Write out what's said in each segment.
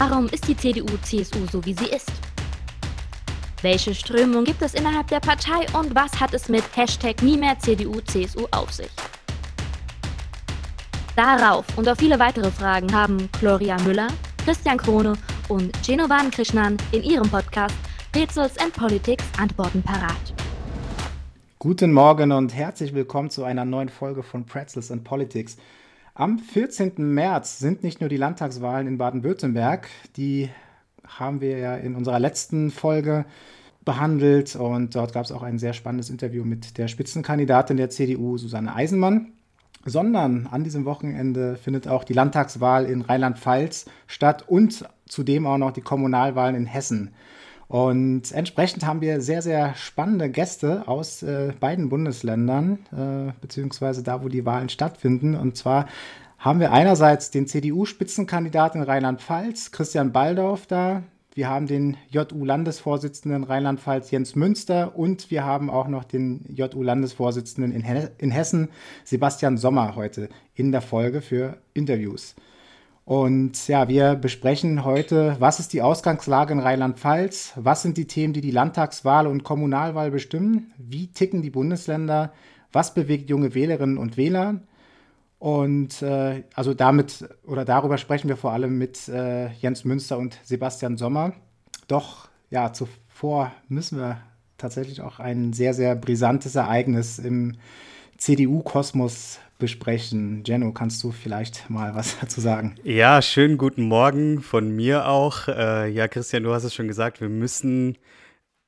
Warum ist die CDU-CSU so, wie sie ist? Welche Strömung gibt es innerhalb der Partei und was hat es mit Hashtag nie mehr CDU-CSU auf sich? Darauf und auf viele weitere Fragen haben Gloria Müller, Christian Krone und Genovan Krishnan in ihrem Podcast Rätsels and Politics Antworten parat. Guten Morgen und herzlich willkommen zu einer neuen Folge von Pretzels and Politics. Am 14. März sind nicht nur die Landtagswahlen in Baden-Württemberg, die haben wir ja in unserer letzten Folge behandelt und dort gab es auch ein sehr spannendes Interview mit der Spitzenkandidatin der CDU, Susanne Eisenmann. Sondern an diesem Wochenende findet auch die Landtagswahl in Rheinland-Pfalz statt und zudem auch noch die Kommunalwahlen in Hessen. Und entsprechend haben wir sehr, sehr spannende Gäste aus äh, beiden Bundesländern, äh, beziehungsweise da, wo die Wahlen stattfinden. Und zwar haben wir einerseits den CDU-Spitzenkandidaten Rheinland-Pfalz, Christian Baldauf, da. Wir haben den JU-Landesvorsitzenden Rheinland-Pfalz Jens Münster und wir haben auch noch den JU-Landesvorsitzenden in, in Hessen Sebastian Sommer heute in der Folge für Interviews. Und ja, wir besprechen heute, was ist die Ausgangslage in Rheinland-Pfalz, was sind die Themen, die die Landtagswahl und Kommunalwahl bestimmen, wie ticken die Bundesländer, was bewegt junge Wählerinnen und Wähler. Und äh, also damit oder darüber sprechen wir vor allem mit äh, Jens Münster und Sebastian Sommer. Doch ja, zuvor müssen wir tatsächlich auch ein sehr, sehr brisantes Ereignis im CDU-Kosmos besprechen. Jenno, kannst du vielleicht mal was dazu sagen? Ja, schönen guten Morgen von mir auch. Äh, ja, Christian, du hast es schon gesagt, wir müssen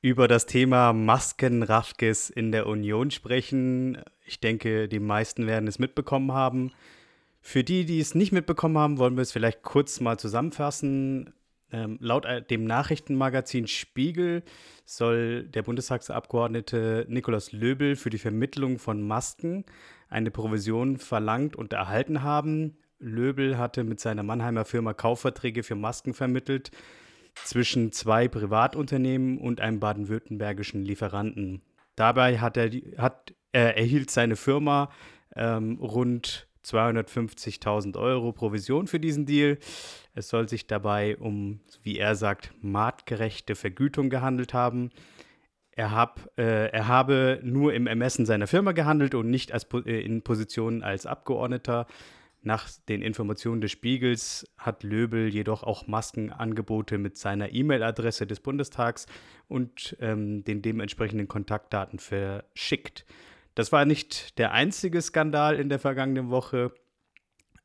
über das Thema Maskenraffkes in der Union sprechen. Ich denke, die meisten werden es mitbekommen haben. Für die, die es nicht mitbekommen haben, wollen wir es vielleicht kurz mal zusammenfassen. Ähm, laut dem Nachrichtenmagazin Spiegel soll der Bundestagsabgeordnete Nikolaus Löbel für die Vermittlung von Masken eine Provision verlangt und erhalten haben. Löbel hatte mit seiner Mannheimer Firma Kaufverträge für Masken vermittelt zwischen zwei Privatunternehmen und einem baden-württembergischen Lieferanten. Dabei hat er, hat, er erhielt seine Firma ähm, rund 250.000 Euro Provision für diesen Deal. Es soll sich dabei um, wie er sagt, marktgerechte Vergütung gehandelt haben. Er, hab, äh, er habe nur im Ermessen seiner Firma gehandelt und nicht als, äh, in Position als Abgeordneter. Nach den Informationen des Spiegels hat Löbel jedoch auch Maskenangebote mit seiner E-Mail-Adresse des Bundestags und ähm, den dementsprechenden Kontaktdaten verschickt. Das war nicht der einzige Skandal in der vergangenen Woche.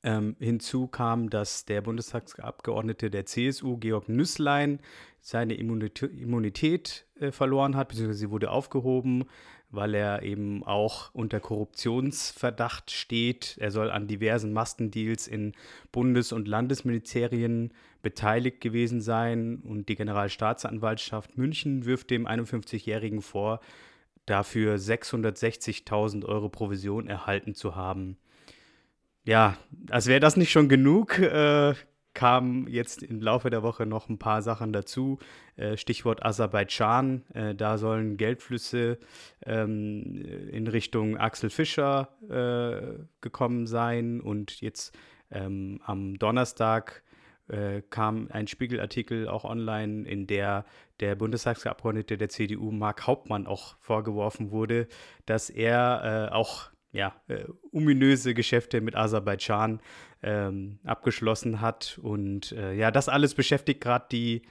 Ähm, hinzu kam, dass der Bundestagsabgeordnete der CSU, Georg Nüßlein, seine Immunität, Immunität äh, verloren hat, beziehungsweise sie wurde aufgehoben, weil er eben auch unter Korruptionsverdacht steht. Er soll an diversen Maskendeals in Bundes- und Landesministerien beteiligt gewesen sein und die Generalstaatsanwaltschaft München wirft dem 51-Jährigen vor, dafür 660.000 Euro Provision erhalten zu haben. Ja, als wäre das nicht schon genug, äh, kamen jetzt im Laufe der Woche noch ein paar Sachen dazu. Äh, Stichwort Aserbaidschan. Äh, da sollen Geldflüsse ähm, in Richtung Axel Fischer äh, gekommen sein. Und jetzt ähm, am Donnerstag äh, kam ein Spiegelartikel auch online, in der der Bundestagsabgeordnete der CDU, Marc Hauptmann, auch vorgeworfen wurde, dass er äh, auch ja, äh, ominöse Geschäfte mit Aserbaidschan ähm, abgeschlossen hat. Und äh, ja, das alles beschäftigt gerade die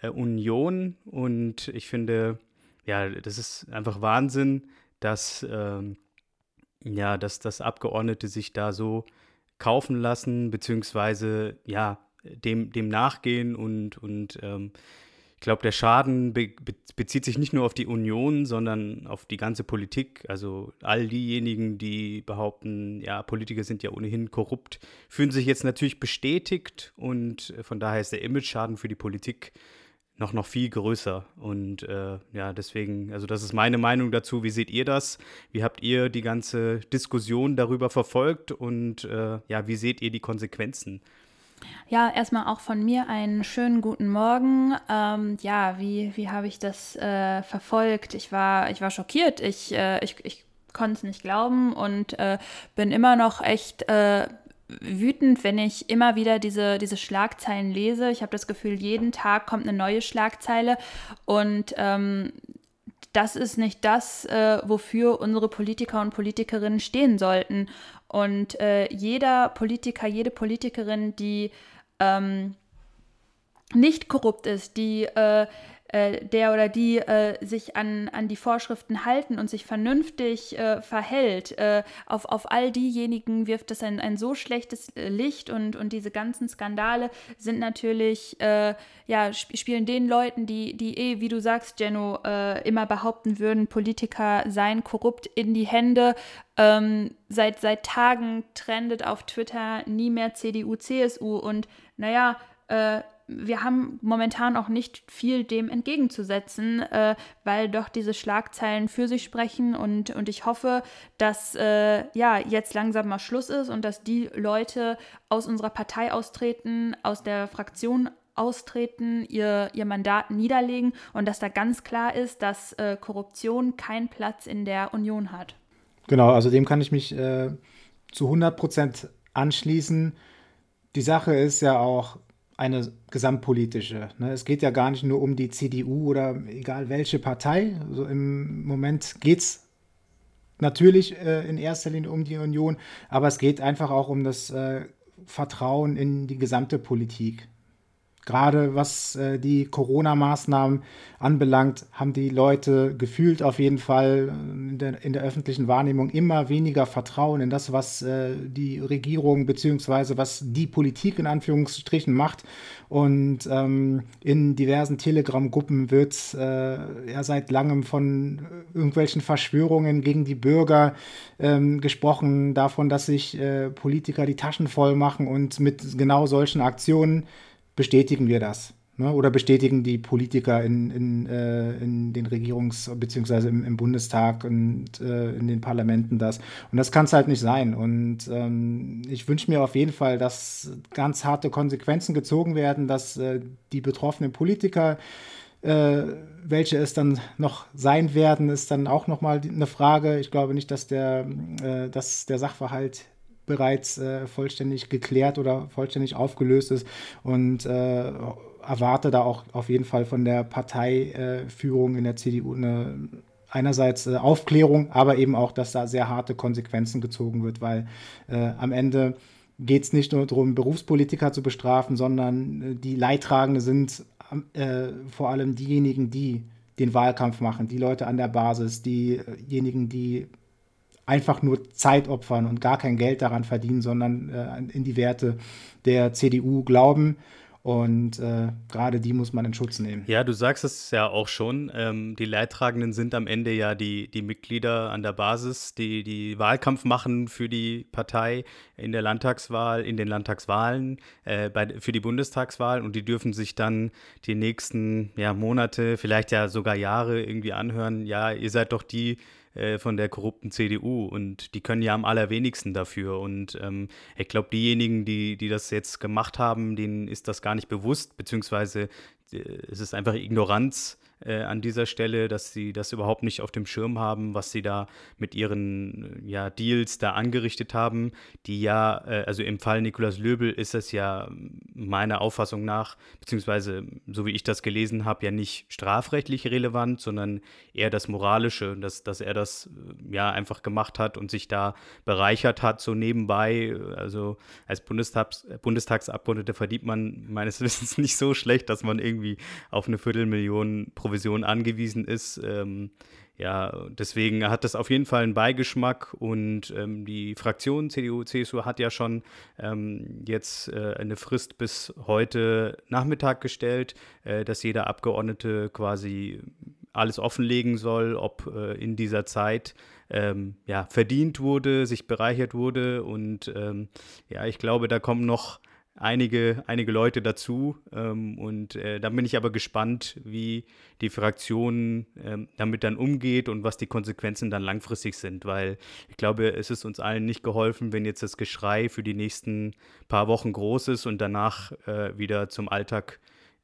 äh, Union. Und ich finde, ja, das ist einfach Wahnsinn, dass, ähm, ja, dass das Abgeordnete sich da so kaufen lassen, beziehungsweise ja, dem, dem nachgehen und, und ähm, glaube, der Schaden be bezieht sich nicht nur auf die Union, sondern auf die ganze Politik. Also all diejenigen, die behaupten, ja, Politiker sind ja ohnehin korrupt, fühlen sich jetzt natürlich bestätigt und äh, von daher ist der Image-Schaden für die Politik noch, noch viel größer. Und äh, ja, deswegen, also das ist meine Meinung dazu. Wie seht ihr das? Wie habt ihr die ganze Diskussion darüber verfolgt und äh, ja, wie seht ihr die Konsequenzen? Ja, erstmal auch von mir einen schönen guten Morgen. Ähm, ja, wie, wie habe ich das äh, verfolgt? Ich war, ich war schockiert. Ich, äh, ich, ich konnte es nicht glauben und äh, bin immer noch echt äh, wütend, wenn ich immer wieder diese, diese Schlagzeilen lese. Ich habe das Gefühl, jeden Tag kommt eine neue Schlagzeile und ähm, das ist nicht das, äh, wofür unsere Politiker und Politikerinnen stehen sollten. Und äh, jeder Politiker, jede Politikerin, die ähm, nicht korrupt ist, die äh, äh, der oder die äh, sich an, an die Vorschriften halten und sich vernünftig äh, verhält, äh, auf, auf all diejenigen wirft es ein, ein so schlechtes äh, Licht und, und diese ganzen Skandale sind natürlich, äh, ja, sp spielen den Leuten, die, die eh, wie du sagst, Jenno, immer behaupten würden, Politiker seien korrupt in die Hände. Ähm, seit, seit Tagen trendet auf Twitter nie mehr CDU, CSU und naja, wir haben momentan auch nicht viel dem entgegenzusetzen, äh, weil doch diese Schlagzeilen für sich sprechen und, und ich hoffe, dass äh, ja jetzt langsam mal Schluss ist und dass die Leute aus unserer Partei austreten, aus der Fraktion austreten, ihr, ihr Mandat niederlegen und dass da ganz klar ist, dass äh, Korruption keinen Platz in der Union hat. Genau, also dem kann ich mich äh, zu 100 Prozent anschließen. Die Sache ist ja auch, eine gesamtpolitische. Ne? Es geht ja gar nicht nur um die CDU oder egal welche Partei. Also Im Moment geht es natürlich äh, in erster Linie um die Union, aber es geht einfach auch um das äh, Vertrauen in die gesamte Politik. Gerade was äh, die Corona-Maßnahmen anbelangt, haben die Leute gefühlt auf jeden Fall äh, in der, in der, öffentlichen Wahrnehmung immer weniger Vertrauen in das, was äh, die Regierung bzw. was die Politik in Anführungsstrichen macht. Und ähm, in diversen Telegram-Gruppen wird äh, ja seit langem von irgendwelchen Verschwörungen gegen die Bürger ähm, gesprochen, davon, dass sich äh, Politiker die Taschen voll machen und mit genau solchen Aktionen bestätigen wir das. Ne? Oder bestätigen die Politiker in, in, äh, in den Regierungs- bzw. Im, im, Bundestag und äh, in den Parlamenten das. Und das kann es halt nicht sein. Und ähm, ich wünsche mir auf jeden Fall, dass ganz harte Konsequenzen gezogen werden, dass äh, die betroffenen Politiker äh, welche es dann noch sein werden, ist dann auch nochmal eine Frage. Ich glaube nicht, dass der, äh, dass der Sachverhalt bereits äh, vollständig geklärt oder vollständig aufgelöst ist und äh, erwarte da auch auf jeden Fall von der Parteiführung in der CDU eine einerseits äh, Aufklärung, aber eben auch, dass da sehr harte Konsequenzen gezogen wird, weil äh, am Ende geht es nicht nur darum, Berufspolitiker zu bestrafen, sondern äh, die Leidtragenden sind äh, vor allem diejenigen, die den Wahlkampf machen, die Leute an der Basis, diejenigen, die einfach nur Zeit opfern und gar kein Geld daran verdienen, sondern äh, in die Werte der CDU glauben. Und äh, gerade die muss man in Schutz nehmen. Ja, du sagst es ja auch schon. Ähm, die Leidtragenden sind am Ende ja die, die Mitglieder an der Basis, die, die Wahlkampf machen für die Partei in der Landtagswahl, in den Landtagswahlen, äh, bei, für die Bundestagswahl. Und die dürfen sich dann die nächsten ja, Monate, vielleicht ja sogar Jahre irgendwie anhören. Ja, ihr seid doch die, äh, von der korrupten CDU und die können ja am allerwenigsten dafür. Und ähm, ich glaube, diejenigen, die, die das jetzt gemacht haben, denen ist das gar nicht bewusst, beziehungsweise äh, es ist einfach Ignoranz äh, an dieser Stelle, dass sie das überhaupt nicht auf dem Schirm haben, was sie da mit ihren ja, Deals da angerichtet haben, die ja, äh, also im Fall Nikolaus Löbel ist es ja meiner Auffassung nach, beziehungsweise so wie ich das gelesen habe, ja nicht strafrechtlich relevant, sondern eher das Moralische, dass, dass er das äh, ja einfach gemacht hat und sich da bereichert hat, so nebenbei. Also als Bundestags Bundestagsabgeordneter verdient man meines Wissens nicht so schlecht, dass man irgendwie auf eine Viertelmillion pro Provision angewiesen ist. Ähm, ja, deswegen hat das auf jeden Fall einen Beigeschmack und ähm, die Fraktion CDU, CSU hat ja schon ähm, jetzt äh, eine Frist bis heute Nachmittag gestellt, äh, dass jeder Abgeordnete quasi alles offenlegen soll, ob äh, in dieser Zeit ähm, ja, verdient wurde, sich bereichert wurde und ähm, ja, ich glaube, da kommen noch einige, einige Leute dazu. Ähm, und äh, da bin ich aber gespannt, wie die Fraktion ähm, damit dann umgeht und was die Konsequenzen dann langfristig sind, weil ich glaube, es ist uns allen nicht geholfen, wenn jetzt das Geschrei für die nächsten paar Wochen groß ist und danach äh, wieder zum Alltag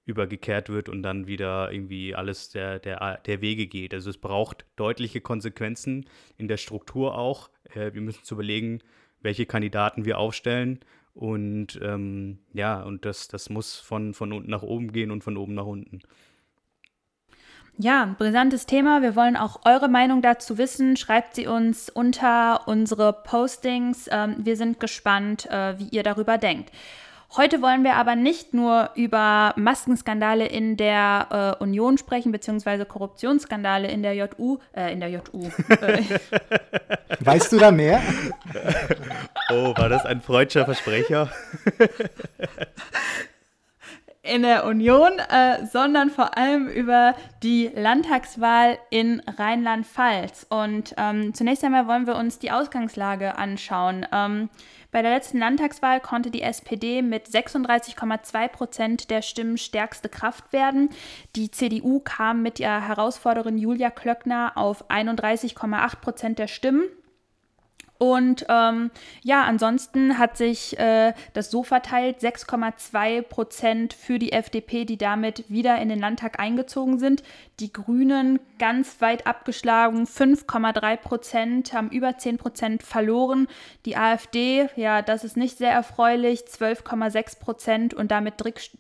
übergekehrt wird und dann wieder irgendwie alles der, der, der Wege geht. Also es braucht deutliche Konsequenzen in der Struktur auch. Äh, wir müssen uns überlegen, welche Kandidaten wir aufstellen. Und ähm, ja, und das, das muss von, von unten nach oben gehen und von oben nach unten. Ja, brisantes Thema. Wir wollen auch eure Meinung dazu wissen. Schreibt sie uns unter unsere Postings. Ähm, wir sind gespannt, äh, wie ihr darüber denkt. Heute wollen wir aber nicht nur über Maskenskandale in der äh, Union sprechen, beziehungsweise Korruptionsskandale in der JU, äh, in der JU. Äh. weißt du da mehr? Oh, war das ein freudscher Versprecher? in der Union, äh, sondern vor allem über die Landtagswahl in Rheinland-Pfalz. Und ähm, zunächst einmal wollen wir uns die Ausgangslage anschauen. Ähm, bei der letzten Landtagswahl konnte die SPD mit 36,2 Prozent der Stimmen stärkste Kraft werden. Die CDU kam mit ihrer Herausforderin Julia Klöckner auf 31,8 Prozent der Stimmen. Und ähm, ja, ansonsten hat sich äh, das so verteilt, 6,2 Prozent für die FDP, die damit wieder in den Landtag eingezogen sind. Die Grünen ganz weit abgeschlagen, 5,3 Prozent, haben über 10 Prozent verloren. Die AfD, ja, das ist nicht sehr erfreulich, 12,6 Prozent und damit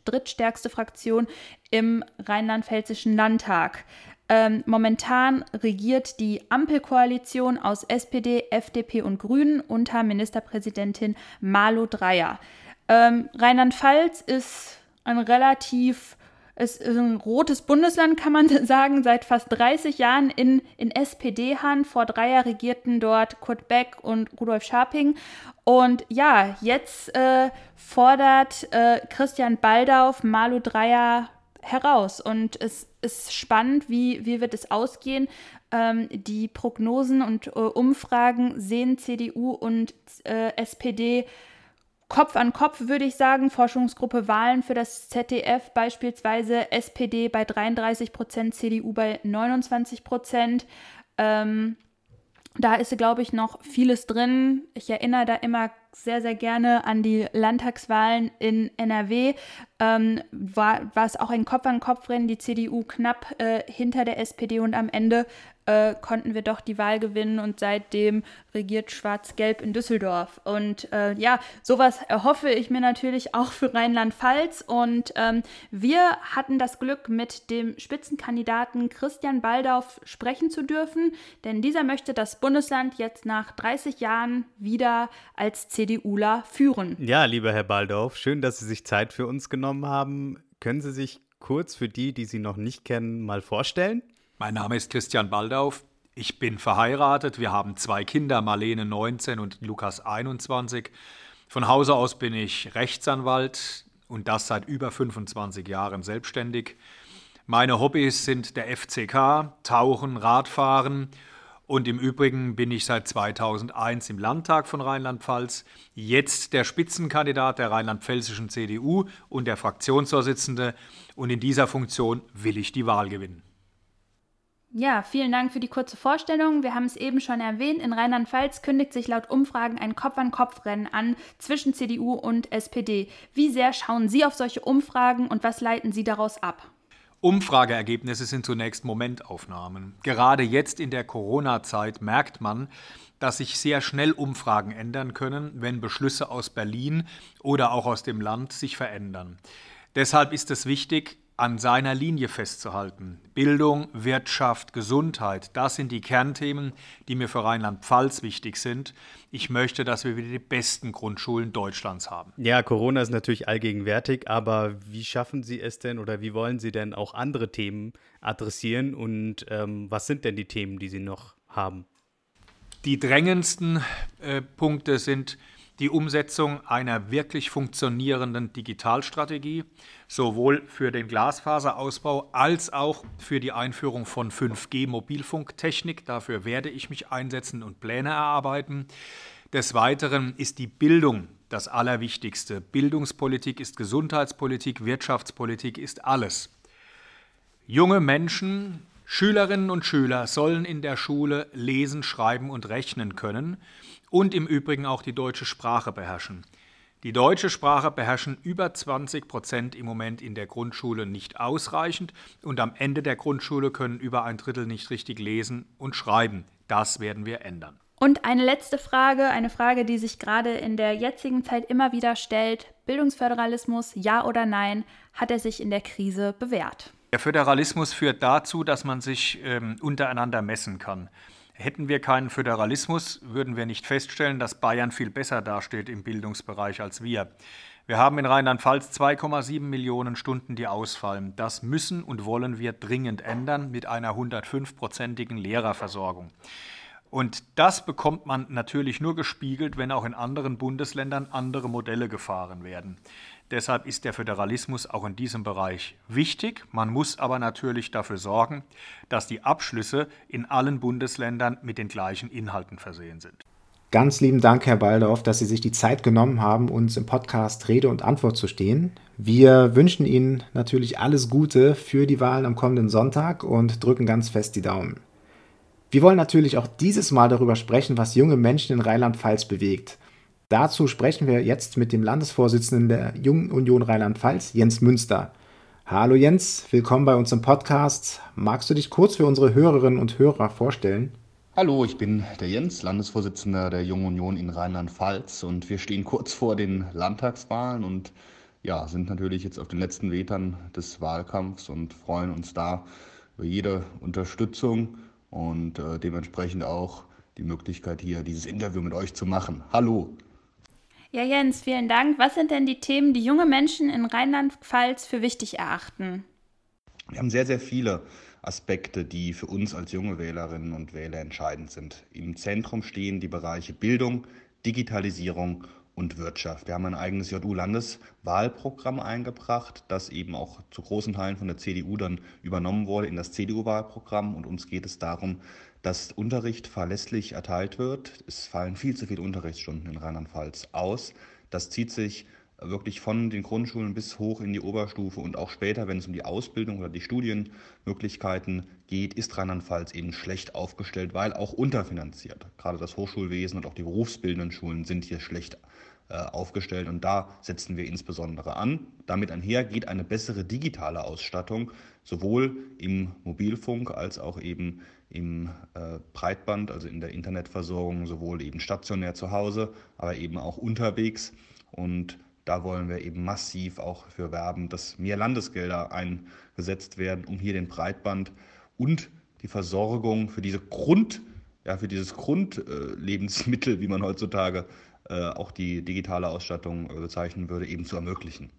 drittstärkste Fraktion im rheinland-pfälzischen Landtag. Ähm, momentan regiert die Ampelkoalition aus SPD, FDP und Grünen unter Ministerpräsidentin Malu Dreyer. Ähm, Rheinland-Pfalz ist ein relativ es ist ein rotes Bundesland, kann man sagen, seit fast 30 Jahren in, in SPD-Hand. Vor drei Jahren regierten dort Kurt Beck und Rudolf Scharping. Und ja, jetzt äh, fordert äh, Christian Baldauf Malu Dreyer heraus. Und es ist spannend, wie, wie wird es ausgehen. Ähm, die Prognosen und äh, Umfragen sehen CDU und äh, SPD Kopf an Kopf, würde ich sagen. Forschungsgruppe Wahlen für das ZDF beispielsweise SPD bei 33 Prozent, CDU bei 29 Prozent. Ähm, da ist, glaube ich, noch vieles drin. Ich erinnere da immer sehr, sehr gerne an die Landtagswahlen in NRW. Ähm, war, war es auch ein Kopf-an-Kopf-Rennen, die CDU knapp äh, hinter der SPD und am Ende äh, konnten wir doch die Wahl gewinnen und seitdem regiert Schwarz-Gelb in Düsseldorf. Und äh, ja, sowas erhoffe ich mir natürlich auch für Rheinland-Pfalz. Und ähm, wir hatten das Glück, mit dem Spitzenkandidaten Christian Baldauf sprechen zu dürfen, denn dieser möchte das Bundesland jetzt nach 30 Jahren wieder als CDUler führen. Ja, lieber Herr Baldauf, schön, dass Sie sich Zeit für uns genommen haben. Können Sie sich kurz für die, die Sie noch nicht kennen, mal vorstellen? Mein Name ist Christian Baldauf. Ich bin verheiratet. Wir haben zwei Kinder, Marlene 19 und Lukas 21. Von Hause aus bin ich Rechtsanwalt und das seit über 25 Jahren selbstständig. Meine Hobbys sind der FCK, Tauchen, Radfahren und im Übrigen bin ich seit 2001 im Landtag von Rheinland-Pfalz, jetzt der Spitzenkandidat der rheinland-pfälzischen CDU und der Fraktionsvorsitzende und in dieser Funktion will ich die Wahl gewinnen. Ja, vielen Dank für die kurze Vorstellung. Wir haben es eben schon erwähnt, in Rheinland-Pfalz kündigt sich laut Umfragen ein Kopf-an-Kopf-Rennen an zwischen CDU und SPD. Wie sehr schauen Sie auf solche Umfragen und was leiten Sie daraus ab? Umfrageergebnisse sind zunächst Momentaufnahmen. Gerade jetzt in der Corona-Zeit merkt man, dass sich sehr schnell Umfragen ändern können, wenn Beschlüsse aus Berlin oder auch aus dem Land sich verändern. Deshalb ist es wichtig, an seiner Linie festzuhalten. Bildung, Wirtschaft, Gesundheit, das sind die Kernthemen, die mir für Rheinland-Pfalz wichtig sind. Ich möchte, dass wir wieder die besten Grundschulen Deutschlands haben. Ja, Corona ist natürlich allgegenwärtig, aber wie schaffen Sie es denn oder wie wollen Sie denn auch andere Themen adressieren und ähm, was sind denn die Themen, die Sie noch haben? Die drängendsten äh, Punkte sind die Umsetzung einer wirklich funktionierenden Digitalstrategie, sowohl für den Glasfaserausbau als auch für die Einführung von 5G-Mobilfunktechnik. Dafür werde ich mich einsetzen und Pläne erarbeiten. Des Weiteren ist die Bildung das Allerwichtigste. Bildungspolitik ist Gesundheitspolitik, Wirtschaftspolitik ist alles. Junge Menschen, Schülerinnen und Schüler sollen in der Schule lesen, schreiben und rechnen können und im Übrigen auch die deutsche Sprache beherrschen. Die deutsche Sprache beherrschen über 20 Prozent im Moment in der Grundschule nicht ausreichend und am Ende der Grundschule können über ein Drittel nicht richtig lesen und schreiben. Das werden wir ändern. Und eine letzte Frage, eine Frage, die sich gerade in der jetzigen Zeit immer wieder stellt. Bildungsföderalismus, ja oder nein, hat er sich in der Krise bewährt? Der Föderalismus führt dazu, dass man sich ähm, untereinander messen kann. Hätten wir keinen Föderalismus, würden wir nicht feststellen, dass Bayern viel besser dasteht im Bildungsbereich als wir. Wir haben in Rheinland-Pfalz 2,7 Millionen Stunden, die ausfallen. Das müssen und wollen wir dringend ändern mit einer 105-prozentigen Lehrerversorgung. Und das bekommt man natürlich nur gespiegelt, wenn auch in anderen Bundesländern andere Modelle gefahren werden. Deshalb ist der Föderalismus auch in diesem Bereich wichtig. Man muss aber natürlich dafür sorgen, dass die Abschlüsse in allen Bundesländern mit den gleichen Inhalten versehen sind. Ganz lieben Dank, Herr Baldorf, dass Sie sich die Zeit genommen haben, uns im Podcast Rede und Antwort zu stehen. Wir wünschen Ihnen natürlich alles Gute für die Wahlen am kommenden Sonntag und drücken ganz fest die Daumen. Wir wollen natürlich auch dieses Mal darüber sprechen, was junge Menschen in Rheinland-Pfalz bewegt. Dazu sprechen wir jetzt mit dem Landesvorsitzenden der Jungen Union Rheinland-Pfalz, Jens Münster. Hallo Jens, willkommen bei uns im Podcast. Magst du dich kurz für unsere Hörerinnen und Hörer vorstellen? Hallo, ich bin der Jens, Landesvorsitzender der Jungen Union in Rheinland-Pfalz und wir stehen kurz vor den Landtagswahlen und ja, sind natürlich jetzt auf den letzten Metern des Wahlkampfs und freuen uns da über jede Unterstützung und äh, dementsprechend auch die Möglichkeit hier dieses Interview mit euch zu machen. Hallo. Ja, Jens, vielen Dank. Was sind denn die Themen, die junge Menschen in Rheinland-Pfalz für wichtig erachten? Wir haben sehr, sehr viele Aspekte, die für uns als junge Wählerinnen und Wähler entscheidend sind. Im Zentrum stehen die Bereiche Bildung, Digitalisierung und Wirtschaft. Wir haben ein eigenes JU-Landeswahlprogramm eingebracht, das eben auch zu großen Teilen von der CDU dann übernommen wurde in das CDU-Wahlprogramm. Und uns geht es darum, dass Unterricht verlässlich erteilt wird. Es fallen viel zu viele Unterrichtsstunden in Rheinland-Pfalz aus. Das zieht sich wirklich von den Grundschulen bis hoch in die Oberstufe und auch später, wenn es um die Ausbildung oder die Studienmöglichkeiten geht, ist Rheinland-Pfalz eben schlecht aufgestellt, weil auch unterfinanziert. Gerade das Hochschulwesen und auch die berufsbildenden Schulen sind hier schlecht äh, aufgestellt und da setzen wir insbesondere an. Damit einher geht eine bessere digitale Ausstattung, sowohl im Mobilfunk als auch eben im äh, Breitband, also in der Internetversorgung, sowohl eben stationär zu Hause, aber eben auch unterwegs. Und da wollen wir eben massiv auch für werben, dass mehr Landesgelder eingesetzt werden, um hier den Breitband und die Versorgung für diese Grund, ja, für dieses Grundlebensmittel, äh, wie man heutzutage äh, auch die digitale Ausstattung bezeichnen würde, eben zu ermöglichen.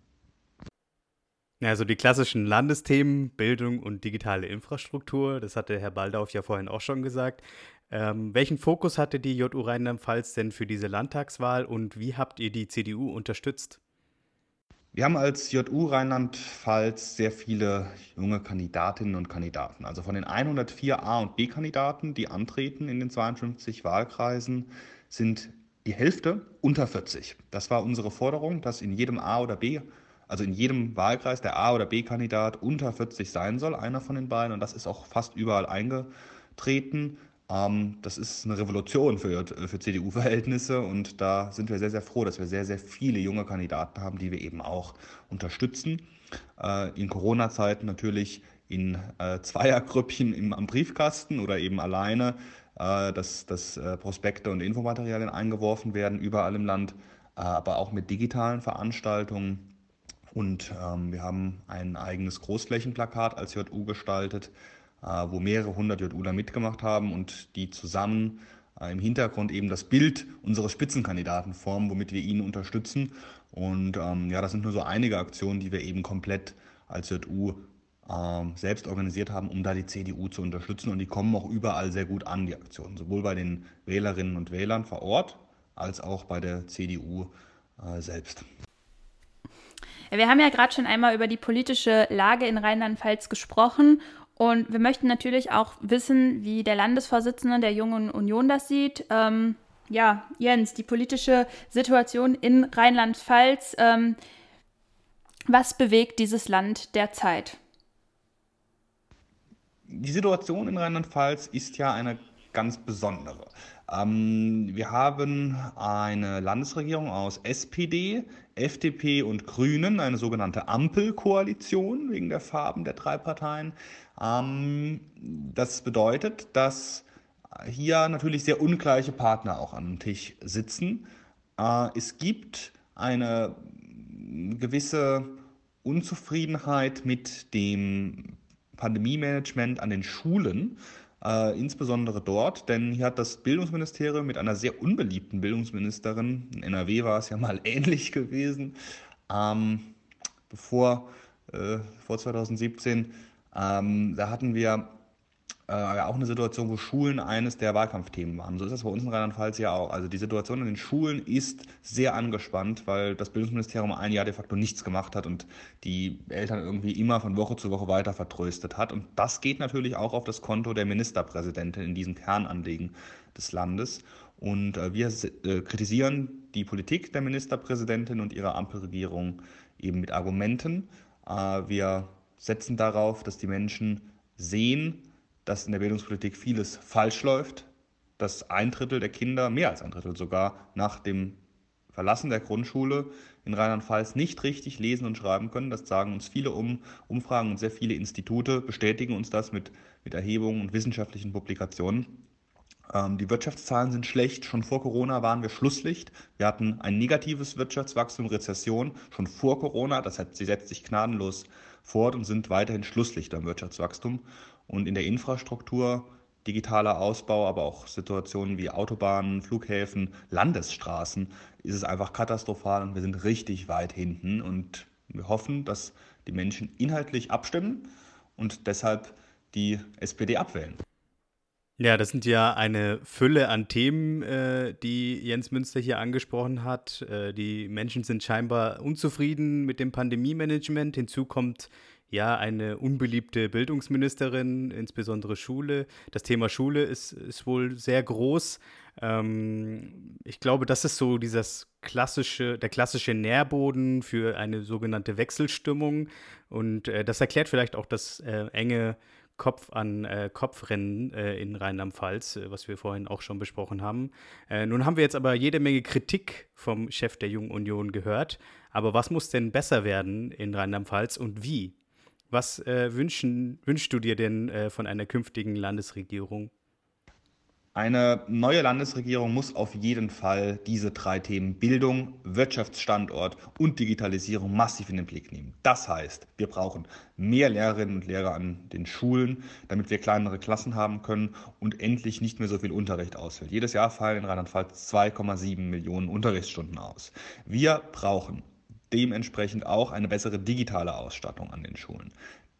Also die klassischen Landesthemen, Bildung und digitale Infrastruktur, das hatte Herr Baldauf ja vorhin auch schon gesagt. Ähm, welchen Fokus hatte die JU Rheinland-Pfalz denn für diese Landtagswahl und wie habt ihr die CDU unterstützt? Wir haben als JU Rheinland-Pfalz sehr viele junge Kandidatinnen und Kandidaten. Also von den 104 A- und B-Kandidaten, die antreten in den 52 Wahlkreisen, sind die Hälfte unter 40. Das war unsere Forderung, dass in jedem A oder B, also in jedem Wahlkreis der A oder B-Kandidat unter 40 sein soll, einer von den beiden. Und das ist auch fast überall eingetreten. Ähm, das ist eine Revolution für, für CDU-Verhältnisse und da sind wir sehr, sehr froh, dass wir sehr, sehr viele junge Kandidaten haben, die wir eben auch unterstützen. Äh, in Corona-Zeiten natürlich in äh, Zweiergrüppchen im, am Briefkasten oder eben alleine äh, dass, dass äh, Prospekte und Infomaterialien eingeworfen werden, überall im Land, äh, aber auch mit digitalen Veranstaltungen. Und ähm, wir haben ein eigenes Großflächenplakat als JU gestaltet, äh, wo mehrere hundert JUler mitgemacht haben und die zusammen äh, im Hintergrund eben das Bild unseres Spitzenkandidaten formen, womit wir ihn unterstützen. Und ähm, ja, das sind nur so einige Aktionen, die wir eben komplett als JU ähm, selbst organisiert haben, um da die CDU zu unterstützen. Und die kommen auch überall sehr gut an, die Aktionen, sowohl bei den Wählerinnen und Wählern vor Ort als auch bei der CDU äh, selbst. Wir haben ja gerade schon einmal über die politische Lage in Rheinland-Pfalz gesprochen und wir möchten natürlich auch wissen, wie der Landesvorsitzende der Jungen Union das sieht. Ähm, ja, Jens, die politische Situation in Rheinland-Pfalz, ähm, was bewegt dieses Land derzeit? die Situation in Rheinland-Pfalz ist ja eine ganz besondere. Ähm, wir haben eine Landesregierung aus SPD, FDP und Grünen, eine sogenannte Ampelkoalition wegen der Farben der drei Parteien. Ähm, das bedeutet, dass hier natürlich sehr ungleiche Partner auch am Tisch sitzen. Äh, es gibt eine gewisse Unzufriedenheit mit dem Pandemie-Management an den Schulen, äh, insbesondere dort, denn hier hat das Bildungsministerium mit einer sehr unbeliebten Bildungsministerin, in NRW war es ja mal ähnlich gewesen, ähm, bevor äh, vor 2017, ähm, da hatten wir äh, auch eine Situation, wo Schulen eines der Wahlkampfthemen waren. So ist das bei uns in Rheinland-Pfalz ja auch. Also die Situation in den Schulen ist sehr angespannt, weil das Bildungsministerium ein Jahr de facto nichts gemacht hat und die Eltern irgendwie immer von Woche zu Woche weiter vertröstet hat. Und das geht natürlich auch auf das Konto der Ministerpräsidentin in diesen Kernanliegen des Landes. Und äh, wir äh, kritisieren die Politik der Ministerpräsidentin und ihrer Ampelregierung eben mit Argumenten. Äh, wir setzen darauf, dass die Menschen sehen, dass in der Bildungspolitik vieles falsch läuft, dass ein Drittel der Kinder, mehr als ein Drittel sogar, nach dem Verlassen der Grundschule in Rheinland-Pfalz nicht richtig lesen und schreiben können. Das sagen uns viele um, Umfragen und sehr viele Institute bestätigen uns das mit, mit Erhebungen und wissenschaftlichen Publikationen. Ähm, die Wirtschaftszahlen sind schlecht. Schon vor Corona waren wir Schlusslicht. Wir hatten ein negatives Wirtschaftswachstum, Rezession schon vor Corona. Das heißt, sie setzt sich gnadenlos fort und sind weiterhin Schlusslichter im Wirtschaftswachstum. Und in der Infrastruktur, digitaler Ausbau, aber auch Situationen wie Autobahnen, Flughäfen, Landesstraßen, ist es einfach katastrophal und wir sind richtig weit hinten. Und wir hoffen, dass die Menschen inhaltlich abstimmen und deshalb die SPD abwählen. Ja, das sind ja eine Fülle an Themen, äh, die Jens Münster hier angesprochen hat. Äh, die Menschen sind scheinbar unzufrieden mit dem Pandemie-Management. Hinzu kommt ja, eine unbeliebte Bildungsministerin, insbesondere Schule. Das Thema Schule ist, ist wohl sehr groß. Ähm, ich glaube, das ist so dieses klassische, der klassische Nährboden für eine sogenannte Wechselstimmung. Und äh, das erklärt vielleicht auch das äh, enge Kopf an äh, Kopfrennen äh, in Rheinland-Pfalz, äh, was wir vorhin auch schon besprochen haben. Äh, nun haben wir jetzt aber jede Menge Kritik vom Chef der Jungen Union gehört. Aber was muss denn besser werden in Rheinland-Pfalz und wie? Was äh, wünschen, wünschst du dir denn äh, von einer künftigen Landesregierung? Eine neue Landesregierung muss auf jeden Fall diese drei Themen Bildung, Wirtschaftsstandort und Digitalisierung massiv in den Blick nehmen. Das heißt, wir brauchen mehr Lehrerinnen und Lehrer an den Schulen, damit wir kleinere Klassen haben können und endlich nicht mehr so viel Unterricht ausfällt. Jedes Jahr fallen in Rheinland-Pfalz 2,7 Millionen Unterrichtsstunden aus. Wir brauchen dementsprechend auch eine bessere digitale Ausstattung an den Schulen.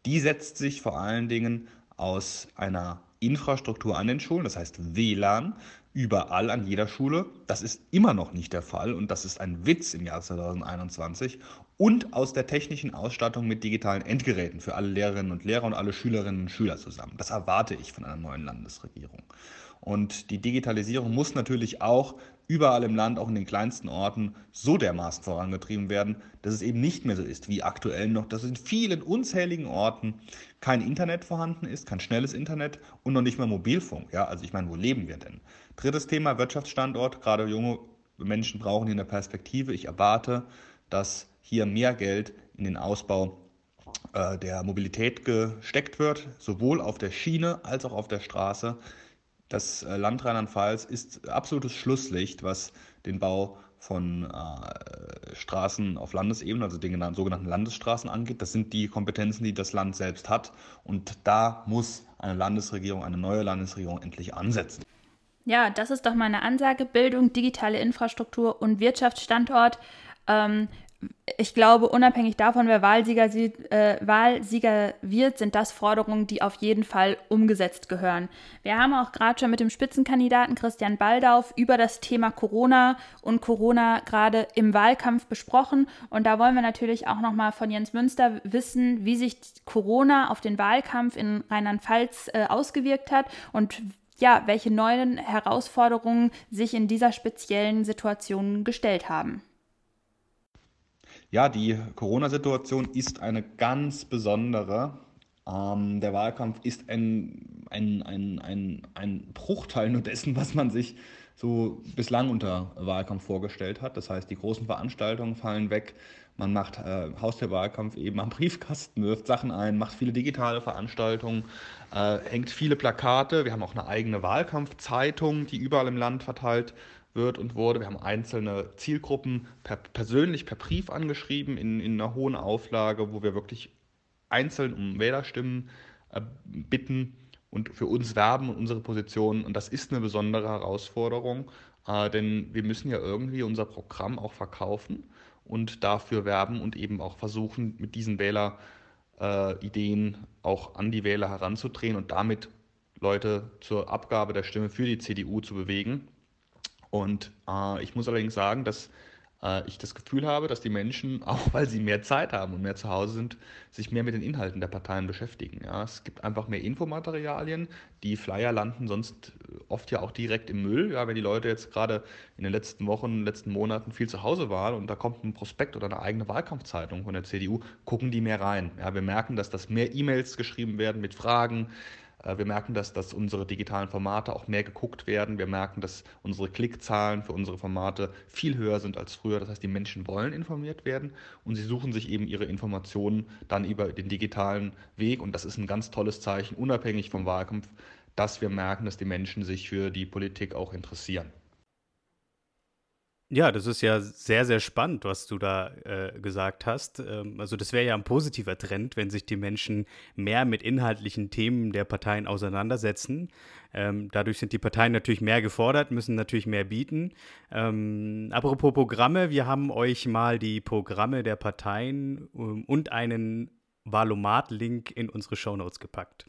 Die setzt sich vor allen Dingen aus einer Infrastruktur an den Schulen, das heißt WLAN, überall an jeder Schule. Das ist immer noch nicht der Fall und das ist ein Witz im Jahr 2021. Und aus der technischen Ausstattung mit digitalen Endgeräten für alle Lehrerinnen und Lehrer und alle Schülerinnen und Schüler zusammen. Das erwarte ich von einer neuen Landesregierung. Und die Digitalisierung muss natürlich auch überall im Land, auch in den kleinsten Orten, so dermaßen vorangetrieben werden, dass es eben nicht mehr so ist wie aktuell noch, dass in vielen unzähligen Orten kein Internet vorhanden ist, kein schnelles Internet und noch nicht mal Mobilfunk. Ja, also ich meine, wo leben wir denn? Drittes Thema, Wirtschaftsstandort. Gerade junge Menschen brauchen hier eine Perspektive. Ich erwarte, dass hier mehr Geld in den Ausbau äh, der Mobilität gesteckt wird, sowohl auf der Schiene als auch auf der Straße. Das äh, Land Rheinland-Pfalz ist absolutes Schlusslicht, was den Bau von äh, Straßen auf Landesebene, also den sogenannten Landesstraßen angeht. Das sind die Kompetenzen, die das Land selbst hat. Und da muss eine Landesregierung, eine neue Landesregierung endlich ansetzen. Ja, das ist doch meine Ansage. Bildung, digitale Infrastruktur und Wirtschaftsstandort. Ähm, ich glaube, unabhängig davon, wer Wahlsieger, äh, Wahlsieger, wird, sind das Forderungen, die auf jeden Fall umgesetzt gehören. Wir haben auch gerade schon mit dem Spitzenkandidaten Christian Baldauf über das Thema Corona und Corona gerade im Wahlkampf besprochen. Und da wollen wir natürlich auch nochmal von Jens Münster wissen, wie sich Corona auf den Wahlkampf in Rheinland-Pfalz äh, ausgewirkt hat und ja, welche neuen Herausforderungen sich in dieser speziellen Situation gestellt haben. Ja, die Corona-Situation ist eine ganz besondere. Ähm, der Wahlkampf ist ein, ein, ein, ein, ein Bruchteil nur dessen, was man sich so bislang unter Wahlkampf vorgestellt hat. Das heißt, die großen Veranstaltungen fallen weg. man macht äh, Haustürwahlkampf eben am Briefkasten, wirft Sachen ein, macht viele digitale Veranstaltungen, äh, hängt viele Plakate. Wir haben auch eine eigene Wahlkampfzeitung, die überall im Land verteilt wird und wurde. Wir haben einzelne Zielgruppen per, persönlich per Brief angeschrieben in, in einer hohen Auflage, wo wir wirklich einzeln um Wählerstimmen äh, bitten und für uns werben und unsere Position. Und das ist eine besondere Herausforderung, äh, denn wir müssen ja irgendwie unser Programm auch verkaufen und dafür werben und eben auch versuchen, mit diesen Wählerideen äh, auch an die Wähler heranzudrehen und damit Leute zur Abgabe der Stimme für die CDU zu bewegen. Und äh, ich muss allerdings sagen, dass äh, ich das Gefühl habe, dass die Menschen, auch weil sie mehr Zeit haben und mehr zu Hause sind, sich mehr mit den Inhalten der Parteien beschäftigen. Ja, es gibt einfach mehr Infomaterialien. Die Flyer landen sonst oft ja auch direkt im Müll. Ja, wenn die Leute jetzt gerade in den letzten Wochen, letzten Monaten viel zu Hause waren und da kommt ein Prospekt oder eine eigene Wahlkampfzeitung von der CDU, gucken die mehr rein. Ja, wir merken, dass das mehr E-Mails geschrieben werden mit Fragen, äh, wir merken, dass, dass unsere digitalen Formate auch mehr geguckt werden. Wir merken, dass unsere Klickzahlen für unsere Formate viel höher sind als früher. Das heißt, die Menschen wollen informiert werden und sie suchen sich eben ihre Informationen dann über den digitalen Weg. Und das ist ein ganz tolles Zeichen, unabhängig vom Wahlkampf, dass wir merken, dass die Menschen sich für die Politik auch interessieren. Ja, das ist ja sehr, sehr spannend, was du da äh, gesagt hast. Ähm, also das wäre ja ein positiver Trend, wenn sich die Menschen mehr mit inhaltlichen Themen der Parteien auseinandersetzen. Ähm, dadurch sind die Parteien natürlich mehr gefordert, müssen natürlich mehr bieten. Ähm, apropos Programme, wir haben euch mal die Programme der Parteien um, und einen Valomat-Link in unsere Shownotes gepackt.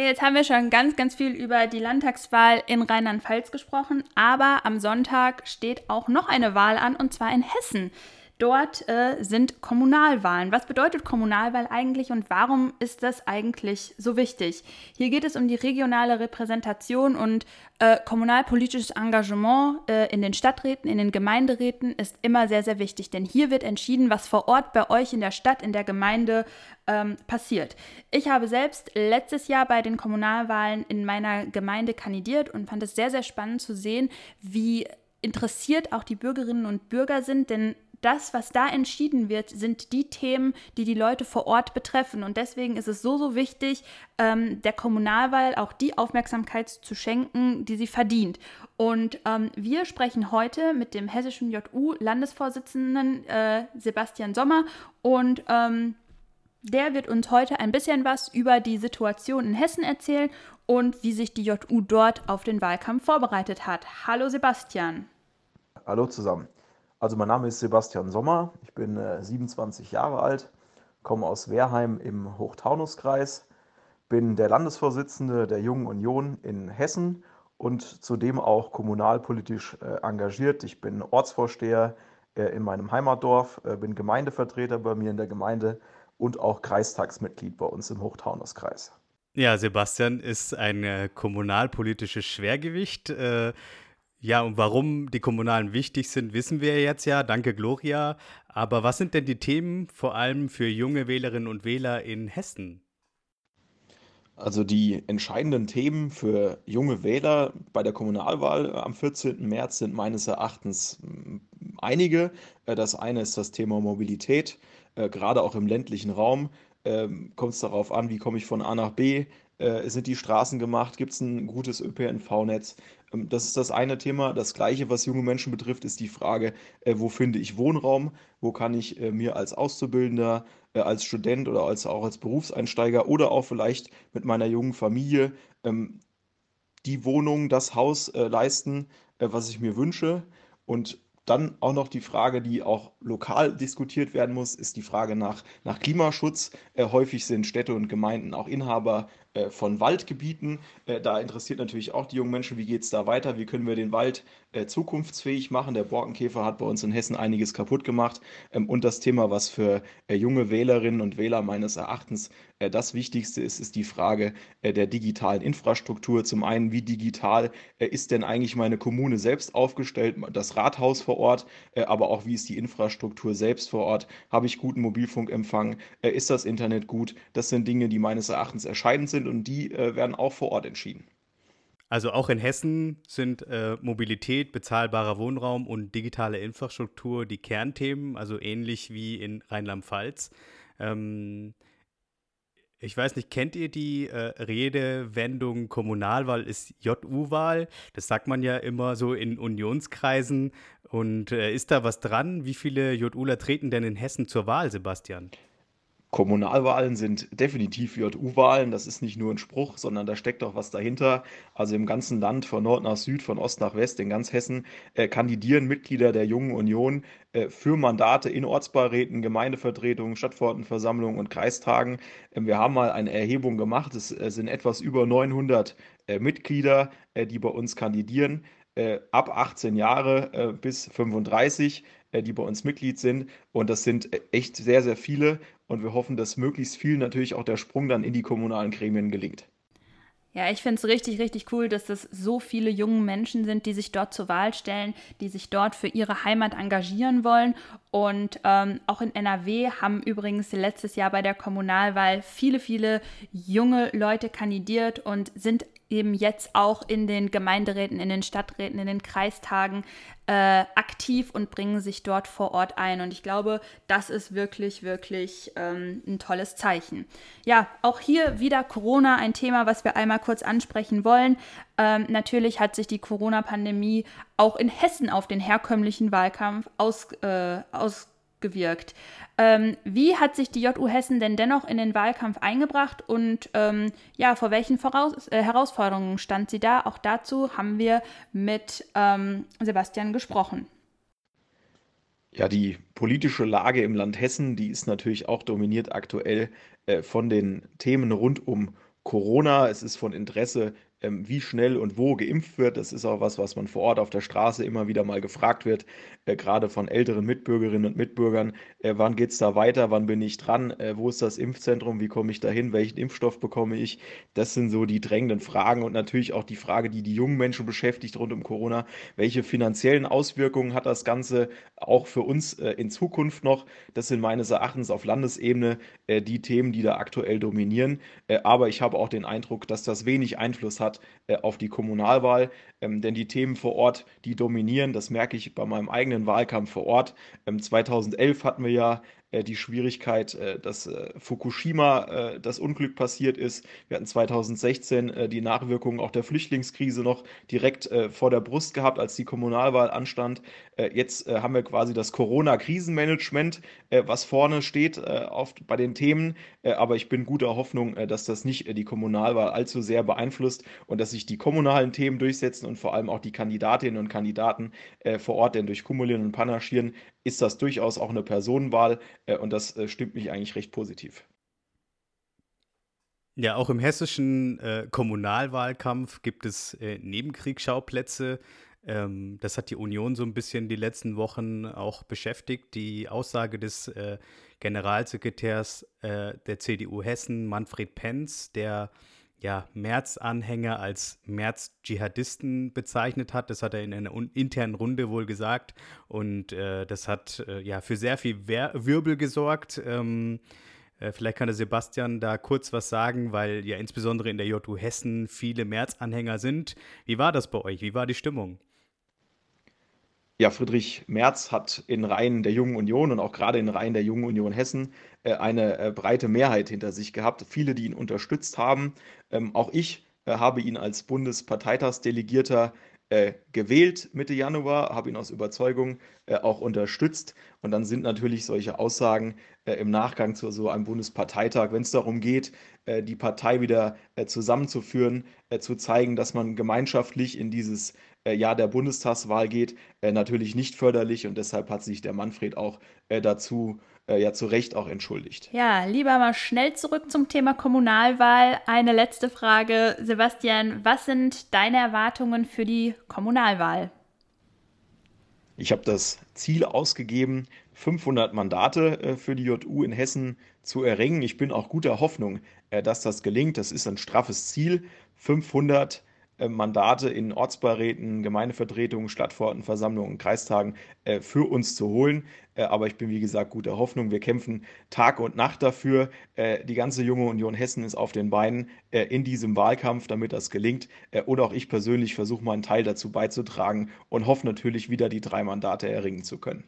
Jetzt haben wir schon ganz, ganz viel über die Landtagswahl in Rheinland-Pfalz gesprochen, aber am Sonntag steht auch noch eine Wahl an, und zwar in Hessen. Dort äh, sind Kommunalwahlen. Was bedeutet Kommunalwahl eigentlich und warum ist das eigentlich so wichtig? Hier geht es um die regionale Repräsentation und äh, kommunalpolitisches Engagement äh, in den Stadträten, in den Gemeinderäten ist immer sehr, sehr wichtig, denn hier wird entschieden, was vor Ort bei euch in der Stadt, in der Gemeinde ähm, passiert. Ich habe selbst letztes Jahr bei den Kommunalwahlen in meiner Gemeinde kandidiert und fand es sehr, sehr spannend zu sehen, wie interessiert auch die Bürgerinnen und Bürger sind, denn das, was da entschieden wird, sind die Themen, die die Leute vor Ort betreffen. Und deswegen ist es so, so wichtig, ähm, der Kommunalwahl auch die Aufmerksamkeit zu schenken, die sie verdient. Und ähm, wir sprechen heute mit dem hessischen JU-Landesvorsitzenden äh, Sebastian Sommer und ähm, der wird uns heute ein bisschen was über die Situation in Hessen erzählen und wie sich die JU dort auf den Wahlkampf vorbereitet hat. Hallo Sebastian. Hallo zusammen. Also mein Name ist Sebastian Sommer, ich bin äh, 27 Jahre alt, komme aus Wehrheim im Hochtaunuskreis, bin der Landesvorsitzende der Jungen Union in Hessen und zudem auch kommunalpolitisch äh, engagiert. Ich bin Ortsvorsteher äh, in meinem Heimatdorf, äh, bin Gemeindevertreter bei mir in der Gemeinde und auch Kreistagsmitglied bei uns im Hochtaunuskreis. Ja, Sebastian ist ein äh, kommunalpolitisches Schwergewicht. Ja, und warum die Kommunalen wichtig sind, wissen wir jetzt ja. Danke, Gloria. Aber was sind denn die Themen vor allem für junge Wählerinnen und Wähler in Hessen? Also die entscheidenden Themen für junge Wähler bei der Kommunalwahl am 14. März sind meines Erachtens hm, einige. Äh, das eine ist das Thema Mobilität, äh, gerade auch im ländlichen Raum. Ähm, kommt es darauf an, wie komme ich von A nach B? Äh, sind die Straßen gemacht? Gibt es ein gutes ÖPNV-Netz? Ähm, das ist das eine Thema. Das gleiche, was junge Menschen betrifft, ist die Frage, äh, wo finde ich Wohnraum? Wo kann ich äh, mir als Auszubildender, äh, als Student oder als, auch als Berufseinsteiger oder auch vielleicht mit meiner jungen Familie ähm, die Wohnung, das Haus leisten, was ich mir wünsche? Und dann auch noch die Frage, die auch lokal diskutiert werden muss, ist die Frage nach, nach Klimaschutz. Äh, häufig sind Städte und Gemeinden auch Inhaber äh, von Waldgebieten. Äh, da interessiert natürlich auch die jungen Menschen, wie geht es da weiter, wie können wir den Wald äh, zukunftsfähig machen. Der Borkenkäfer hat bei uns in Hessen einiges kaputt gemacht. Ähm, und das Thema, was für äh, junge Wählerinnen und Wähler meines Erachtens äh, das Wichtigste ist, ist die Frage der digitalen Infrastruktur. Zum einen, wie digital ist denn eigentlich meine Kommune selbst aufgestellt, das Rathaus vor Ort, aber auch wie ist die Infrastruktur selbst vor Ort? Habe ich guten Mobilfunkempfang? ist das Internet gut? Das sind Dinge, die meines Erachtens entscheidend sind und die werden auch vor Ort entschieden. Also auch in Hessen sind äh, Mobilität, bezahlbarer Wohnraum und digitale Infrastruktur die Kernthemen, also ähnlich wie in Rheinland-Pfalz. Ähm, ich weiß nicht, kennt ihr die äh, Redewendung Kommunalwahl ist JU-Wahl? Das sagt man ja immer so in Unionskreisen. Und äh, ist da was dran? Wie viele JUler treten denn in Hessen zur Wahl, Sebastian? Kommunalwahlen sind definitiv JU-Wahlen. Das ist nicht nur ein Spruch, sondern da steckt auch was dahinter. Also im ganzen Land, von Nord nach Süd, von Ost nach West, in ganz Hessen, äh, kandidieren Mitglieder der Jungen Union äh, für Mandate in Ortsbeiräten, Gemeindevertretungen, Stadtverordnetenversammlungen und Kreistagen. Äh, wir haben mal eine Erhebung gemacht. Es äh, sind etwas über 900 äh, Mitglieder, äh, die bei uns kandidieren ab 18 Jahre bis 35 die bei uns Mitglied sind. Und das sind echt sehr, sehr viele. Und wir hoffen, dass möglichst vielen natürlich auch der Sprung dann in die kommunalen Gremien gelingt. Ja, ich finde es richtig, richtig cool, dass das so viele junge Menschen sind, die sich dort zur Wahl stellen, die sich dort für ihre Heimat engagieren wollen. Und ähm, auch in NRW haben übrigens letztes Jahr bei der Kommunalwahl viele, viele junge Leute kandidiert und sind eben jetzt auch in den Gemeinderäten, in den Stadträten, in den Kreistagen äh, aktiv und bringen sich dort vor Ort ein. Und ich glaube, das ist wirklich, wirklich ähm, ein tolles Zeichen. Ja, auch hier wieder Corona, ein Thema, was wir einmal kurz ansprechen wollen. Ähm, natürlich hat sich die Corona-Pandemie auch in Hessen auf den herkömmlichen Wahlkampf aus, äh, aus gewirkt. Ähm, wie hat sich die JU Hessen denn dennoch in den Wahlkampf eingebracht und ähm, ja, vor welchen Voraus äh, Herausforderungen stand sie da? Auch dazu haben wir mit ähm, Sebastian gesprochen. Ja, die politische Lage im Land Hessen, die ist natürlich auch dominiert aktuell äh, von den Themen rund um Corona. Es ist von Interesse, ähm, wie schnell und wo geimpft wird. Das ist auch was, was man vor Ort auf der Straße immer wieder mal gefragt wird, äh, gerade von älteren Mitbürgerinnen und Mitbürgern. Äh, wann geht es da weiter? Wann bin ich dran? Äh, wo ist das Impfzentrum? Wie komme ich dahin? Welchen Impfstoff bekomme ich? Das sind so die drängenden Fragen und natürlich auch die Frage, die die jungen Menschen beschäftigt rund um Corona. Welche finanziellen Auswirkungen hat das Ganze auch für uns äh, in Zukunft noch? Das sind meines Erachtens auf Landesebene äh, die Themen, die da aktuell dominieren. Äh, aber ich habe auch den Eindruck, dass das wenig Einfluss hat hat äh, auf die Kommunalwahl. Ähm, denn die Themen vor Ort, die dominieren, das merke ich bei meinem eigenen Wahlkampf vor Ort. 2011 ähm, hatten wir ja äh, die Schwierigkeit, äh, dass äh, Fukushima das Unglück passiert ist. Wir hatten 2016 die Nachwirkungen auch der Flüchtlingskrise noch direkt vor der Brust gehabt, als die Kommunalwahl anstand. Jetzt haben wir quasi das Corona-Krisenmanagement, was vorne steht oft bei den Themen. Aber ich bin guter Hoffnung, dass das nicht die Kommunalwahl allzu sehr beeinflusst und dass sich die kommunalen Themen durchsetzen und vor allem auch die Kandidatinnen und Kandidaten vor Ort, denn durch Kumulieren und Panaschieren ist das durchaus auch eine Personenwahl äh, und das äh, stimmt mich eigentlich recht positiv. Ja, auch im hessischen äh, Kommunalwahlkampf gibt es äh, Nebenkriegsschauplätze. Ähm, das hat die Union so ein bisschen die letzten Wochen auch beschäftigt. Die Aussage des äh, Generalsekretärs äh, der CDU Hessen, Manfred Penz, der ja, Merz-Anhänger als Merz-Dschihadisten bezeichnet hat. Das hat er in einer internen Runde wohl gesagt. Und äh, das hat äh, ja für sehr viel Wer Wirbel gesorgt. Ähm, äh, vielleicht kann der Sebastian da kurz was sagen, weil ja insbesondere in der JU Hessen viele Merz-Anhänger sind. Wie war das bei euch? Wie war die Stimmung? Ja, Friedrich Merz hat in Reihen der Jungen Union und auch gerade in Reihen der Jungen Union Hessen äh, eine äh, breite Mehrheit hinter sich gehabt. Viele, die ihn unterstützt haben. Ähm, auch ich äh, habe ihn als Bundesparteitagsdelegierter gewählt Mitte Januar, habe ihn aus Überzeugung auch unterstützt. Und dann sind natürlich solche Aussagen im Nachgang zu so einem Bundesparteitag, wenn es darum geht, die Partei wieder zusammenzuführen, zu zeigen, dass man gemeinschaftlich in dieses Jahr der Bundestagswahl geht, äh, natürlich nicht förderlich und deshalb hat sich der Manfred auch äh, dazu ja zu Recht auch entschuldigt. Ja, lieber mal schnell zurück zum Thema Kommunalwahl. Eine letzte Frage. Sebastian, was sind deine Erwartungen für die Kommunalwahl? Ich habe das Ziel ausgegeben, 500 Mandate für die JU in Hessen zu erringen. Ich bin auch guter Hoffnung, dass das gelingt. Das ist ein straffes Ziel. 500 äh, Mandate in Ortsbeiräten, Gemeindevertretungen, Stadtverordnetenversammlungen, Kreistagen äh, für uns zu holen. Äh, aber ich bin, wie gesagt, guter Hoffnung. Wir kämpfen Tag und Nacht dafür. Die ganze junge Union Hessen ist auf den Beinen in diesem Wahlkampf, damit das gelingt. Und auch ich persönlich versuche mal einen Teil dazu beizutragen und hoffe natürlich wieder die drei Mandate erringen zu können.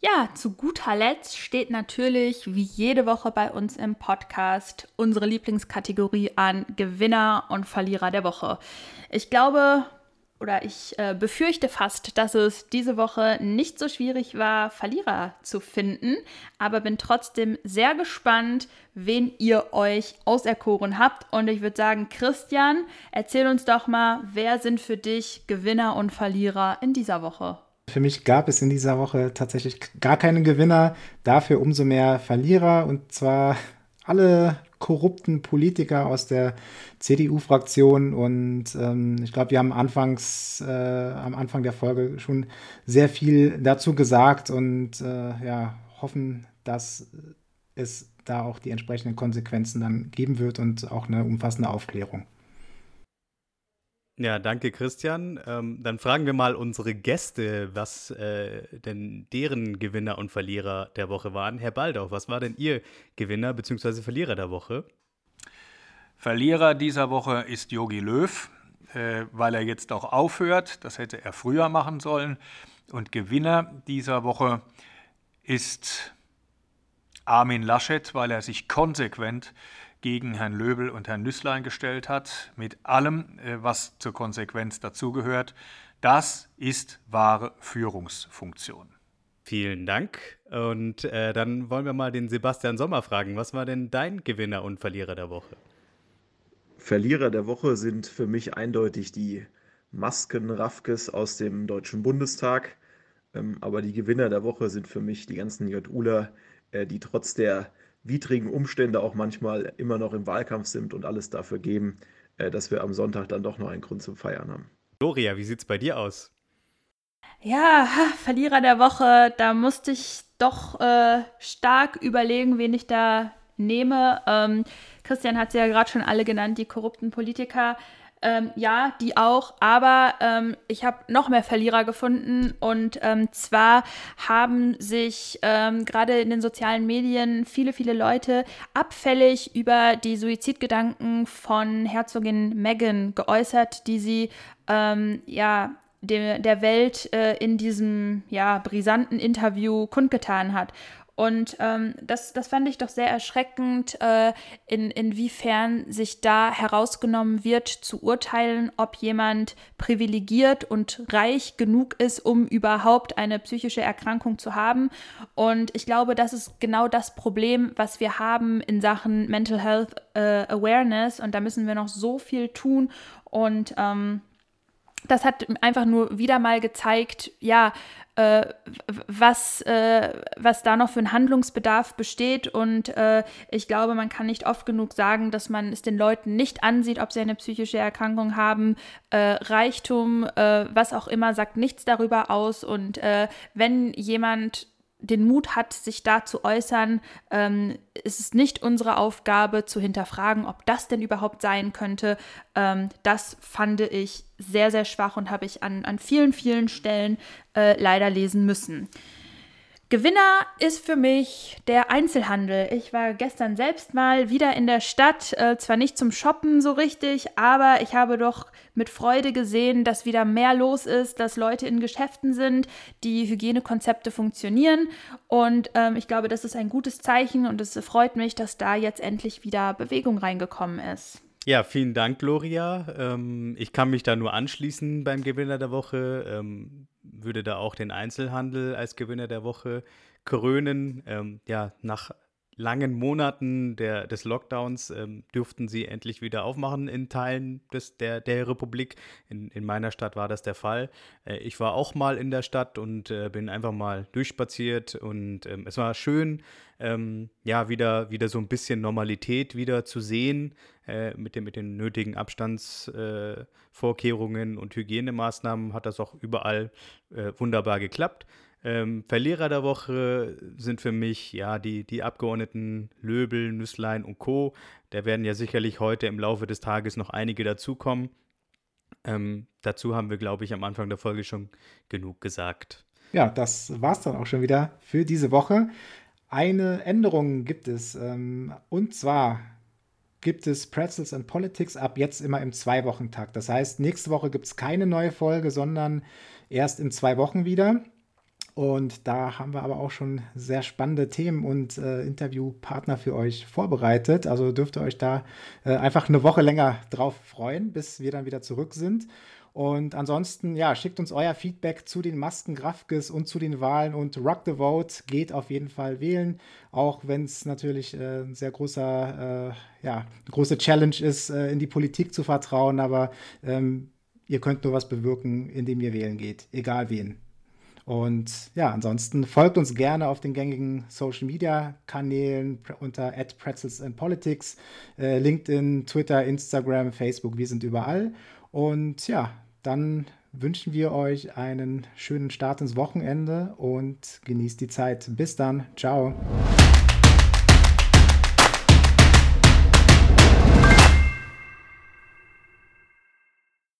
Ja, zu guter Letzt steht natürlich wie jede Woche bei uns im Podcast unsere Lieblingskategorie an Gewinner und Verlierer der Woche. Ich glaube oder ich äh, befürchte fast, dass es diese Woche nicht so schwierig war, Verlierer zu finden, aber bin trotzdem sehr gespannt, wen ihr euch auserkoren habt. Und ich würde sagen, Christian, erzähl uns doch mal, wer sind für dich Gewinner und Verlierer in dieser Woche? Für mich gab es in dieser Woche tatsächlich gar keine Gewinner, dafür umso mehr Verlierer und zwar alle korrupten Politiker aus der CDU-Fraktion und ähm, ich glaube, wir haben anfangs äh, am Anfang der Folge schon sehr viel dazu gesagt und äh, ja, hoffen, dass es da auch die entsprechenden Konsequenzen dann geben wird und auch eine umfassende Aufklärung. Ja, danke Christian. Ähm, dann fragen wir mal unsere Gäste, was äh, denn deren Gewinner und Verlierer der Woche waren. Herr Baldau, was war denn Ihr Gewinner bzw. Verlierer der Woche? Verlierer dieser Woche ist Yogi Löw, äh, weil er jetzt auch aufhört. Das hätte er früher machen sollen. Und Gewinner dieser Woche ist Armin Laschet, weil er sich konsequent gegen Herrn Löbel und Herrn Nüßlein gestellt hat, mit allem, äh, was zur Konsequenz dazugehört. Das ist wahre Führungsfunktion. Vielen Dank. Und äh, dann wollen wir mal den Sebastian Sommer fragen. Was war denn dein Gewinner und Verlierer der Woche? Verlierer der Woche sind für mich eindeutig die Masken-Raffkes aus dem Deutschen Bundestag. Ähm, aber die Gewinner der Woche sind für mich die ganzen JUler, äh, die trotz der widrigen Umstände auch manchmal immer noch im Wahlkampf sind und alles dafür geben, äh, dass wir am Sonntag dann doch noch einen Grund zum Feiern haben. Gloria, wie sieht es bei dir aus? Ja, Verlierer der Woche, da musste ich doch äh, stark überlegen, wen ich da nehme. Ähm, Christian hat sie ja gerade schon alle genannt, die korrupten Politiker. Ähm, ja, die auch, aber ähm, ich habe noch mehr Verlierer gefunden und ähm, zwar haben sich ähm, gerade in den sozialen Medien viele, viele Leute abfällig über die Suizidgedanken von Herzogin Meghan geäußert, die sie ähm, ja der, Welt äh, in diesem ja brisanten Interview kundgetan hat. Und ähm, das, das fand ich doch sehr erschreckend, äh, in, inwiefern sich da herausgenommen wird, zu urteilen, ob jemand privilegiert und reich genug ist, um überhaupt eine psychische Erkrankung zu haben. Und ich glaube, das ist genau das Problem, was wir haben in Sachen Mental Health äh, Awareness. Und da müssen wir noch so viel tun. Und ähm, das hat einfach nur wieder mal gezeigt, ja, äh, was, äh, was da noch für ein Handlungsbedarf besteht. Und äh, ich glaube, man kann nicht oft genug sagen, dass man es den Leuten nicht ansieht, ob sie eine psychische Erkrankung haben. Äh, Reichtum, äh, was auch immer, sagt nichts darüber aus. Und äh, wenn jemand den Mut hat, sich da zu äußern, ähm, ist es nicht unsere Aufgabe zu hinterfragen, ob das denn überhaupt sein könnte. Ähm, das fand ich sehr, sehr schwach und habe ich an, an vielen, vielen Stellen äh, leider lesen müssen. Gewinner ist für mich der Einzelhandel. Ich war gestern selbst mal wieder in der Stadt, äh, zwar nicht zum Shoppen so richtig, aber ich habe doch mit Freude gesehen, dass wieder mehr los ist, dass Leute in Geschäften sind, die Hygienekonzepte funktionieren. Und ähm, ich glaube, das ist ein gutes Zeichen und es freut mich, dass da jetzt endlich wieder Bewegung reingekommen ist. Ja, vielen Dank, Gloria. Ähm, ich kann mich da nur anschließen beim Gewinner der Woche. Ähm, würde da auch den Einzelhandel als Gewinner der Woche krönen. Ähm, ja, nach langen Monaten der, des Lockdowns ähm, dürften sie endlich wieder aufmachen in Teilen des, der, der Republik. In, in meiner Stadt war das der Fall. Äh, ich war auch mal in der Stadt und äh, bin einfach mal durchspaziert und ähm, es war schön, ähm, ja, wieder, wieder so ein bisschen Normalität wieder zu sehen äh, mit, den, mit den nötigen Abstandsvorkehrungen äh, und Hygienemaßnahmen hat das auch überall äh, wunderbar geklappt. Ähm, Verlierer der Woche sind für mich ja die, die Abgeordneten Löbel, Nüsslein und Co. Da werden ja sicherlich heute im Laufe des Tages noch einige dazukommen. Ähm, dazu haben wir, glaube ich, am Anfang der Folge schon genug gesagt. Ja, das war es dann auch schon wieder für diese Woche. Eine Änderung gibt es. Ähm, und zwar gibt es Pretzels and Politics ab jetzt immer im Zwei-Wochen-Takt. Das heißt, nächste Woche gibt es keine neue Folge, sondern erst in zwei Wochen wieder. Und da haben wir aber auch schon sehr spannende Themen und äh, Interviewpartner für euch vorbereitet. Also dürft ihr euch da äh, einfach eine Woche länger drauf freuen, bis wir dann wieder zurück sind. Und ansonsten, ja, schickt uns euer Feedback zu den Masken Grafkes und zu den Wahlen und Rock the Vote. Geht auf jeden Fall wählen, auch wenn es natürlich äh, ein sehr großer, äh, ja, große Challenge ist, äh, in die Politik zu vertrauen. Aber ähm, ihr könnt nur was bewirken, indem ihr wählen geht, egal wen. Und ja, ansonsten folgt uns gerne auf den gängigen Social Media Kanälen unter Pretzels and Politics, äh, LinkedIn, Twitter, Instagram, Facebook, wir sind überall. Und ja, dann wünschen wir euch einen schönen Start ins Wochenende und genießt die Zeit. Bis dann. Ciao.